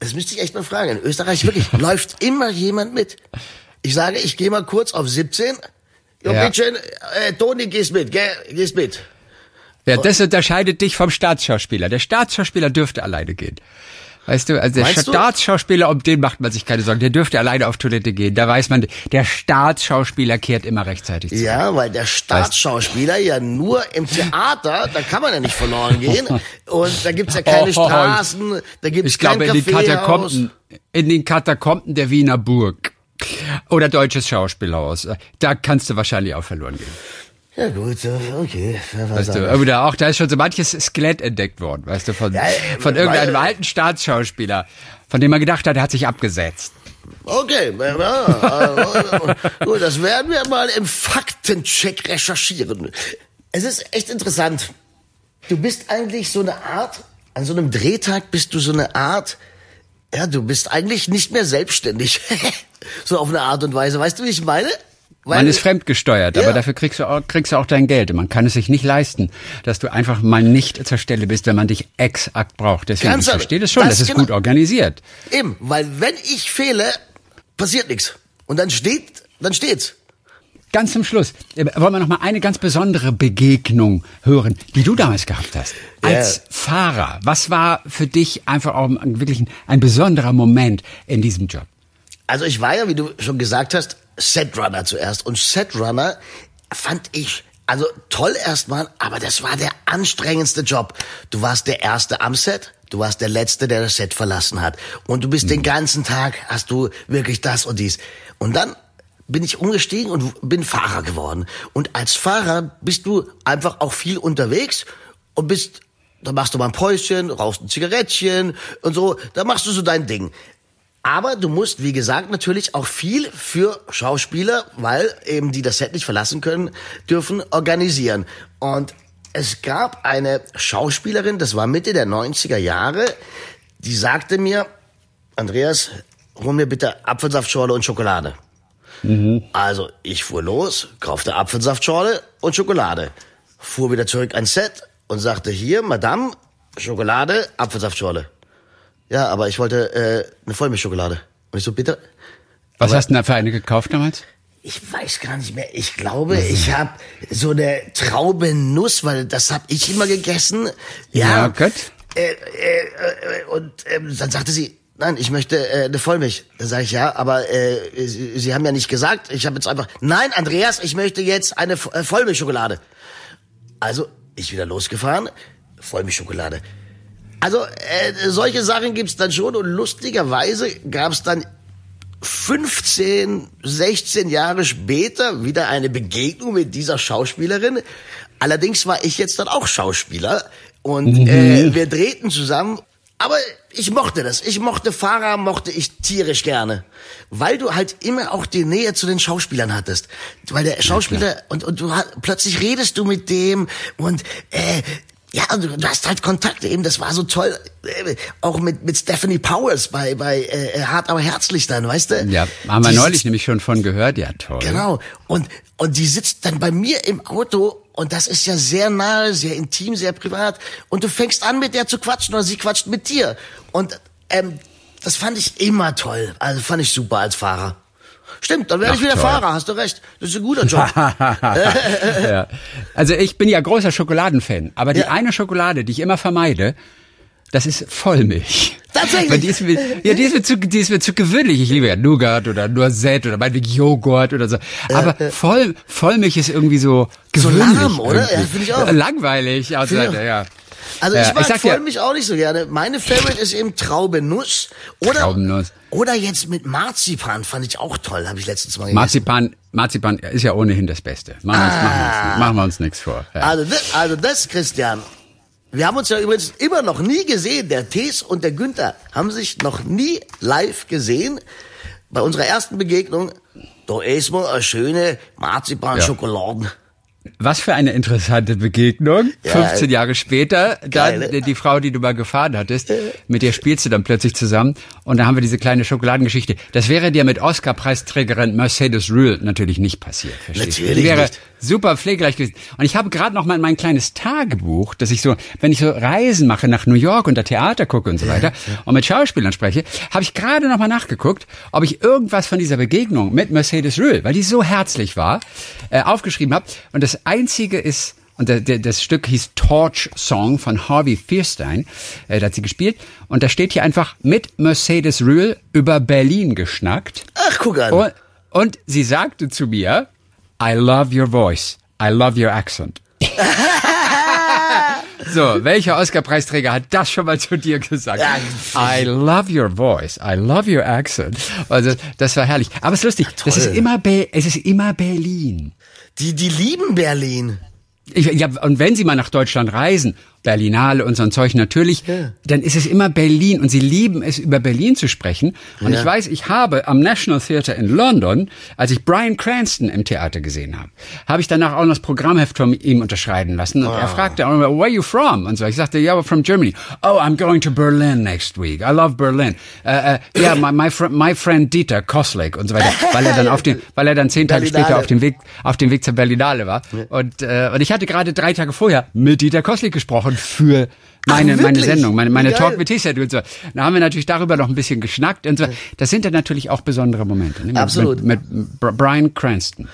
das müsste ich echt mal fragen. In Österreich wirklich <laughs> läuft immer jemand mit. Ich sage, ich gehe mal kurz auf 17. Jo, Ja. bitteschön, äh, Toni, gehst mit, gell? Gehst mit. Ja, das unterscheidet dich vom Staatsschauspieler. Der Staatsschauspieler dürfte alleine gehen. Weißt du, also der Meinst? Staatsschauspieler, um den macht man sich keine Sorgen. Der dürfte alleine auf Toilette gehen. Da weiß man, der Staatsschauspieler kehrt immer rechtzeitig zurück. Ja, weil der Staatsschauspieler ja nur im Theater, da kann man ja nicht verloren gehen. <laughs> Und da gibt's ja keine Oh, Straßen, da gibt's Ich glaube, in den. Katakomben, in den Katakomben der Wiener Burg oder Deutsches Schauspielhaus, da kannst du wahrscheinlich auch verloren gehen. Ja gut, okay. Weißt du, auch. oder auch, da ist schon so manches Skelett entdeckt worden, weißt du, von, Ja, äh, von irgendeinem weil- alten Staatsschauspieler, von dem man gedacht hat, er hat sich abgesetzt. Okay, ja, <laughs> gut, das werden wir mal im Faktencheck recherchieren. Es ist echt interessant. Du bist eigentlich so eine Art, an so einem Drehtag bist du so eine Art, ja, du bist eigentlich nicht mehr selbstständig. <laughs> so auf eine Art und Weise. Weißt du, wie ich meine? Weil- Man ist fremdgesteuert, Ja. aber dafür kriegst du, auch, kriegst du auch dein Geld. Und Man kann es sich nicht leisten, dass du einfach mal nicht zur Stelle bist, wenn man dich exakt braucht. Deswegen, Ganz ich ehrlich, verstehe das schon, das das, ist genau- gut organisiert. Eben, weil wenn ich fehle, passiert nichts. Und dann steht, dann steht's. Ganz zum Schluss äh, wollen wir noch mal eine ganz besondere Begegnung hören, die du damals gehabt hast. Als Ja. Fahrer, was war für dich einfach auch wirklich ein, ein besonderer Moment in diesem Job? Also ich war ja, wie du schon gesagt hast, Setrunner zuerst. Und Setrunner fand ich also toll erstmal, aber das war der anstrengendste Job. Du warst der Erste am Set, du warst der Letzte, der das Set verlassen hat. Und du bist den ganzen Tag, hast du wirklich das und dies. Und dann bin ich umgestiegen und bin Fahrer geworden. Und als Fahrer bist du einfach auch viel unterwegs und bist, da machst du mal ein Päuschen, rauchst ein Zigarettchen und so, da machst du so dein Ding. Aber du musst, wie gesagt, natürlich auch viel für Schauspieler, weil eben die das Set nicht verlassen können, dürfen organisieren. Und es gab eine Schauspielerin, das war Mitte der 90er Jahre, die sagte mir, Andreas, hol mir bitte Apfelsaftschorle und Schokolade. Also ich fuhr los, kaufte Apfelsaftschorle und Schokolade, fuhr wieder zurück ans Set und sagte, hier, Madame, Schokolade, Apfelsaftschorle. Ja, aber ich wollte äh, eine Vollmilchschokolade. Und ich so, bitte? Was Aber- hast du denn da für eine gekauft damals? Ich weiß gar nicht mehr. Ich glaube, ich habe so eine Traube Nuss, weil das habe ich immer gegessen. Ja, Ja, gut. Äh, äh, äh, und ähm, dann sagte sie, nein, ich möchte äh, eine Vollmilch. Dann sage ich, ja, aber äh, sie, sie haben ja nicht gesagt. Ich habe jetzt einfach, nein, Andreas, ich möchte jetzt eine äh, Vollmilchschokolade. Also, ich wieder losgefahren, Vollmilchschokolade. Also, äh, solche Sachen gibt's dann schon und lustigerweise gab's dann 15, 16 Jahre später wieder eine Begegnung mit dieser Schauspielerin. Allerdings war ich jetzt dann auch Schauspieler und äh, wir drehten zusammen. Aber ich mochte das. Ich mochte Fahrer, mochte ich tierisch gerne. Weil du halt immer auch die Nähe zu den Schauspielern hattest. Weil der Schauspieler, und, und du plötzlich redest du mit dem und äh, ja, und du, du hast halt Kontakt eben, das war so toll. Äh, auch mit, mit Stephanie Powers bei, bei äh, Hart aber herzlich dann, weißt du? Ja, haben wir Die neulich sitzt- nämlich schon von gehört. Ja, toll. Genau. Und, und die sitzt dann bei mir im Auto und das ist ja sehr nahe, sehr intim, sehr privat. Und du fängst an, mit der zu quatschen oder sie quatscht mit dir. Und ähm, das fand ich immer toll. Also fand ich super als Fahrer. Stimmt, dann werde ich wieder toll. Fahrer, hast du recht. Das ist ein guter Job. <laughs> ja. Also ich bin ja großer Schokoladenfan, aber die Ja. eine Schokolade, die ich immer vermeide, das ist Vollmilch. Tatsächlich? Weil die ist mir, ja, die ist mir zu, die ist mir zu gewöhnlich. Ich liebe ja Nougat oder Noisette oder meinetwegen Joghurt oder so. Aber Voll, Vollmilch ist irgendwie so So gewöhnlich. lahm, oder? irgendwie. Ja, finde ich auch. Langweilig, also, auch. ja. Also Ja, ich mag ich sag dir- Vollmilch auch nicht so gerne. Meine Favorite ist eben Traube Nuss. Oder, Traubennuss. oder jetzt mit Marzipan fand ich auch toll, habe ich letztens mal gegessen. Marzipan, Marzipan ist ja ohnehin das Beste. Machen wir uns, machen wir uns, machen wir uns nichts vor. Ja. Also das, also das, Christian. Wir haben uns ja übrigens immer noch nie gesehen. Der Tees und der Günther haben sich noch nie live gesehen. bei unserer ersten Begegnung, da ist mal eine schöne Marzipan-Schokoladen. Was für eine interessante Begegnung. Ja. 15 Jahre später, dann Geil, ne? die Frau, die du mal gefahren hattest, mit der spielst du dann plötzlich zusammen und da haben wir diese kleine Schokoladengeschichte. Das wäre dir mit Oscar-Preisträgerin Mercedes Rühl natürlich nicht passiert. Verstehst? Natürlich Die wäre nicht. Super pflegeleicht gewesen. Und ich habe gerade noch mal mein kleines Tagebuch, dass ich so, wenn ich so Reisen mache nach New York und da Theater gucke und so weiter und mit Schauspielern spreche, habe ich gerade noch mal nachgeguckt, ob ich irgendwas von dieser Begegnung mit Mercedes Rühl, weil die so herzlich war, äh, aufgeschrieben habe. Und das Einzige ist, und das Stück hieß Torch Song von Harvey Fierstein, äh, da hat sie gespielt. Und da steht hier einfach mit Mercedes Rühl über Berlin geschnackt. Ach, guck an. Und, und sie sagte zu mir, I love your voice. I love your accent. <laughs> so, welcher Oscar-Preisträger hat das schon mal zu dir gesagt? I love your voice. I love your accent. Also, das war herrlich. Aber es ist lustig. Das ist immer, Be es ist immer Berlin. Die, die lieben Berlin. Ich, ja, und wenn Sie mal nach Deutschland reisen, Berlinale und so ein Zeug natürlich, dann ist es immer Berlin und Sie lieben es, über Berlin zu sprechen. Und ich weiß, ich habe am National Theatre in London, als ich Brian Cranston im Theater gesehen habe, habe ich danach auch noch das Programmheft von ihm unterschreiben lassen. Und er fragte, auch immer, where are you from? Und so. Ich sagte, yeah, we're from Germany. Oh, I'm going to Berlin next week. I love Berlin. Uh, uh, yeah, my, my, fr my friend Dieter Koslik und so weiter. Weil er dann auf den, <laughs> weil er dann zehn Tage Berlinale. später auf dem Weg, auf dem Weg zur Berlinale war. Und, äh, und ich hatte gerade drei Tage vorher mit Dieter Koslik gesprochen für meine, Ach, meine? Sendung, meine, meine geil. Talk mit T-Shirt und so. Da haben wir natürlich darüber noch ein bisschen geschnackt und so. Das sind dann natürlich auch besondere Momente. Ne? Mit, Absolut. Mit, mit Br- Brian Cranston.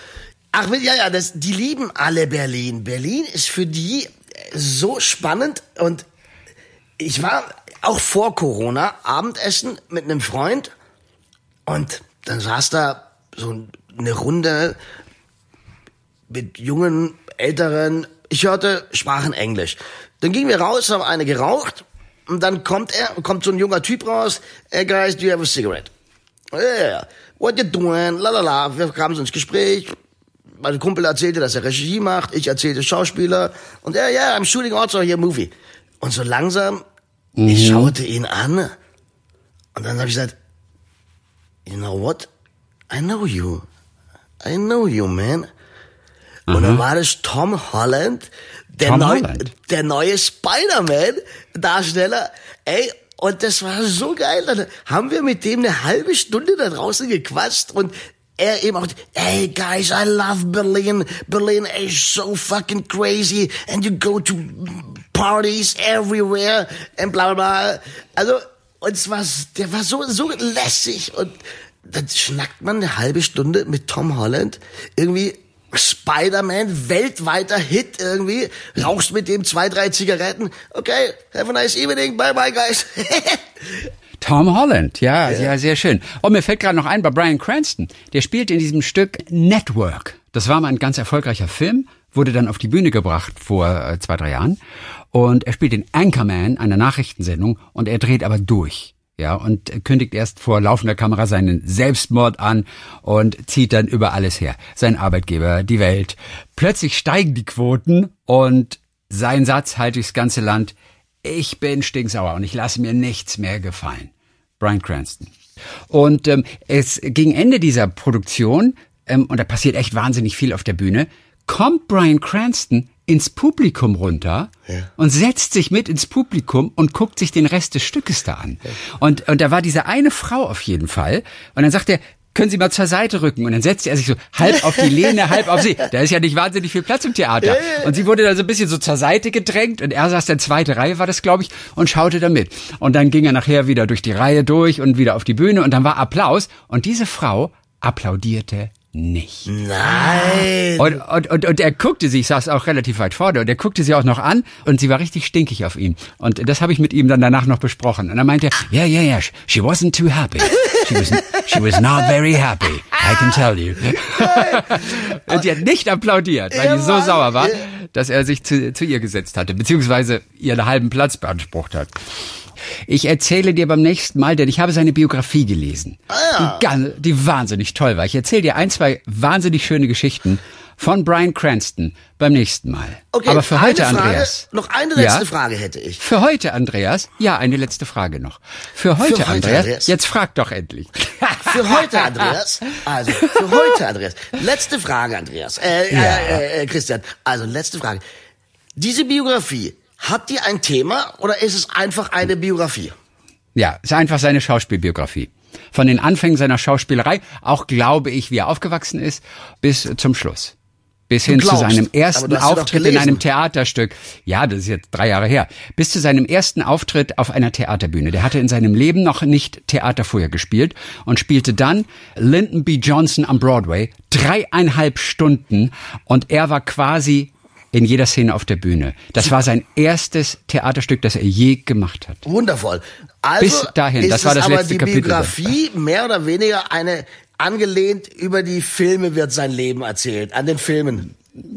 Ach, ja, ja, das, die lieben alle Berlin. Berlin ist für die so spannend und ich war auch vor Corona Abendessen mit einem Freund und dann saß da so eine Runde mit jungen, älteren, ich hörte, sprachen Englisch. Dann gingen wir raus, haben eine geraucht und dann kommt er, kommt so ein junger Typ raus, hey guys, do you have a cigarette? Ja. What you doing? Lalala. Wir kamen so ins Gespräch. Mein Kumpel erzählte, dass er Regie macht. Ich erzählte Schauspieler. Und er, ja, I'm shooting also here a movie. Und so langsam, ich schaute ihn an. Und dann habe ich gesagt, you know what? I know you. I know you, man. Und dann war das Tom Holland, der, neu, der neue Spider-Man-Darsteller. Ey, und das war so geil. Dann haben wir mit dem eine halbe Stunde da draußen gequatscht und er eben auch, hey guys, I love Berlin. Berlin is so fucking crazy and you go to parties everywhere and bla bla bla. Also, und es war, der war so, so lässig und dann schnackt man eine halbe Stunde mit Tom Holland irgendwie Spider-Man, weltweiter Hit irgendwie, rauchst mit dem zwei, drei Zigaretten. Okay, have a nice evening, bye bye guys. <laughs> Tom Holland, ja, ja, sehr schön. Und mir fällt gerade noch ein bei Brian Cranston. Der spielt in diesem Stück Network. Das war mal ein ganz erfolgreicher Film, wurde dann auf die Bühne gebracht vor äh, zwei, drei Jahren. Und er spielt den Anchorman einer Nachrichtensendung und er dreht aber durch. Ja, und kündigt erst vor laufender Kamera seinen Selbstmord an und zieht dann über alles her. Sein Arbeitgeber, die Welt. Plötzlich steigen die Quoten und sein Satz halt durchs ganze Land. Ich bin stinksauer und ich lasse mir nichts mehr gefallen. Brian Cranston. Und ähm, es gegen Ende dieser Produktion, ähm, und da passiert echt wahnsinnig viel auf der Bühne, kommt Brian Cranston ins Publikum runter und setzt sich mit ins Publikum und guckt sich den Rest des Stückes da an. Und, und da war diese eine Frau auf jeden Fall. Und dann sagt er, können Sie mal zur Seite rücken? Und dann setzte er sich so halb auf die Lehne, <laughs> halb auf sie. Da ist ja nicht wahnsinnig viel Platz im Theater. Und sie wurde dann so ein bisschen so zur Seite gedrängt und er saß dann zweite Reihe, war das, glaube ich, und schaute da mit. Und dann ging er nachher wieder durch die Reihe durch und wieder auf die Bühne und dann war Applaus. Und diese Frau applaudierte nicht. Nein. Und, und, und, und er guckte sie, ich saß auch relativ weit vorne, und er guckte sie auch noch an und sie war richtig stinkig auf ihn. Und das habe ich mit ihm dann danach noch besprochen. Und er meinte, yeah, yeah, yeah, she wasn't too happy. She was, she was not very happy, I can tell you. <laughs> und die hat nicht applaudiert, weil die so sauer war, dass er sich zu, zu ihr gesetzt hatte, beziehungsweise ihren halben Platz beansprucht hat. Ich erzähle dir beim nächsten Mal, denn ich habe seine Biografie gelesen, Ah, die, gan- die wahnsinnig toll war. Ich erzähle dir ein, zwei wahnsinnig schöne Geschichten von Brian Cranston beim nächsten Mal. Okay, Aber für heute, Frage, Andreas. Noch eine letzte Ja? Frage hätte ich. Für heute, Andreas. Ja, eine letzte Frage noch. Für heute, heute, Andreas. Andreas. Jetzt frag doch endlich. <laughs> für heute, Andreas. Also, für heute, Andreas. Letzte Frage, Andreas. Äh, äh, äh, Christian. Also, letzte Frage. Diese Biografie, hat die ein Thema oder ist es einfach eine Biografie? Ja, ist einfach seine Schauspielbiografie. Von den Anfängen seiner Schauspielerei, auch glaube ich, wie er aufgewachsen ist, bis zum Schluss. Bis hin glaubst, zu seinem ersten du Auftritt in einem Theaterstück. Ja, das ist jetzt drei Jahre her. Bis zu seinem ersten Auftritt auf einer Theaterbühne. Der hatte in seinem Leben noch nicht Theater vorher gespielt und spielte dann Lyndon B. Johnson am Broadway. Dreieinhalb Stunden und er war quasi in jeder Szene auf der Bühne. Das war sein erstes Theaterstück, das er je gemacht hat. Wundervoll. Also Bis dahin, das war das aber letzte die Kapitel. Biografie mehr oder weniger eine angelehnt über die Filme wird sein Leben erzählt, an den Filmen.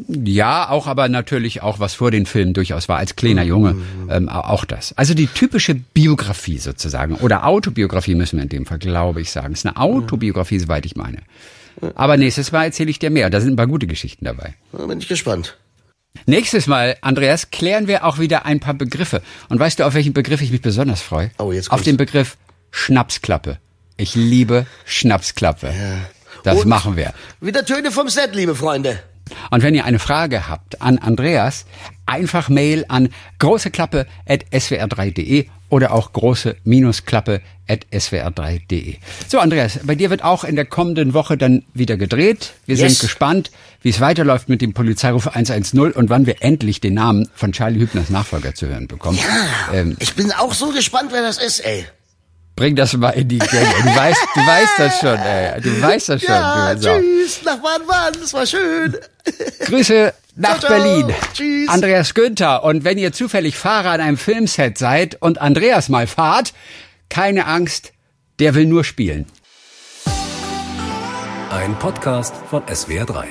Ja, auch aber natürlich auch, was vor den Filmen durchaus war, als kleiner. Junge, ähm, auch das. Also die typische Biografie sozusagen, oder Autobiografie müssen wir in dem Fall, glaube ich, sagen. Es ist eine Autobiografie, soweit ich meine. Aber nächstes Mal erzähle ich dir mehr, da sind ein paar gute Geschichten dabei. Da bin ich gespannt. Nächstes Mal, Andreas, klären wir auch wieder ein paar Begriffe. Und weißt du, auf welchen Begriff ich mich besonders freue? Oh, jetzt auf den Begriff Schnapsklappe. Ich liebe Schnapsklappe. Das Und- machen wir. Wieder Töne vom Set, liebe Freunde. Und wenn ihr eine Frage habt an Andreas, einfach Mail an großeklappe.swr3.de oder auch große-klappe.swr3.de. So, Andreas, bei dir wird auch in der kommenden Woche dann wieder gedreht. Wir Yes. sind gespannt, wie es weiterläuft mit dem Polizeiruf 110 und wann wir endlich den Namen von Charlie Hübners Nachfolger zu hören bekommen. Ähm, Ich bin auch so gespannt, wer das ist, ey. bring das mal in die Gänge. Du weißt, du weißt das schon, ey. Du weißt das schon. Ja, du Sau. tschüss, nach wann, das war schön. Grüße nach Ciao, ciao. Berlin. Tschüss. Andreas Günther. Und wenn ihr zufällig Fahrer an einem Filmset seid und Andreas mal fahrt, keine Angst, der will nur spielen. Ein Podcast von SWR3.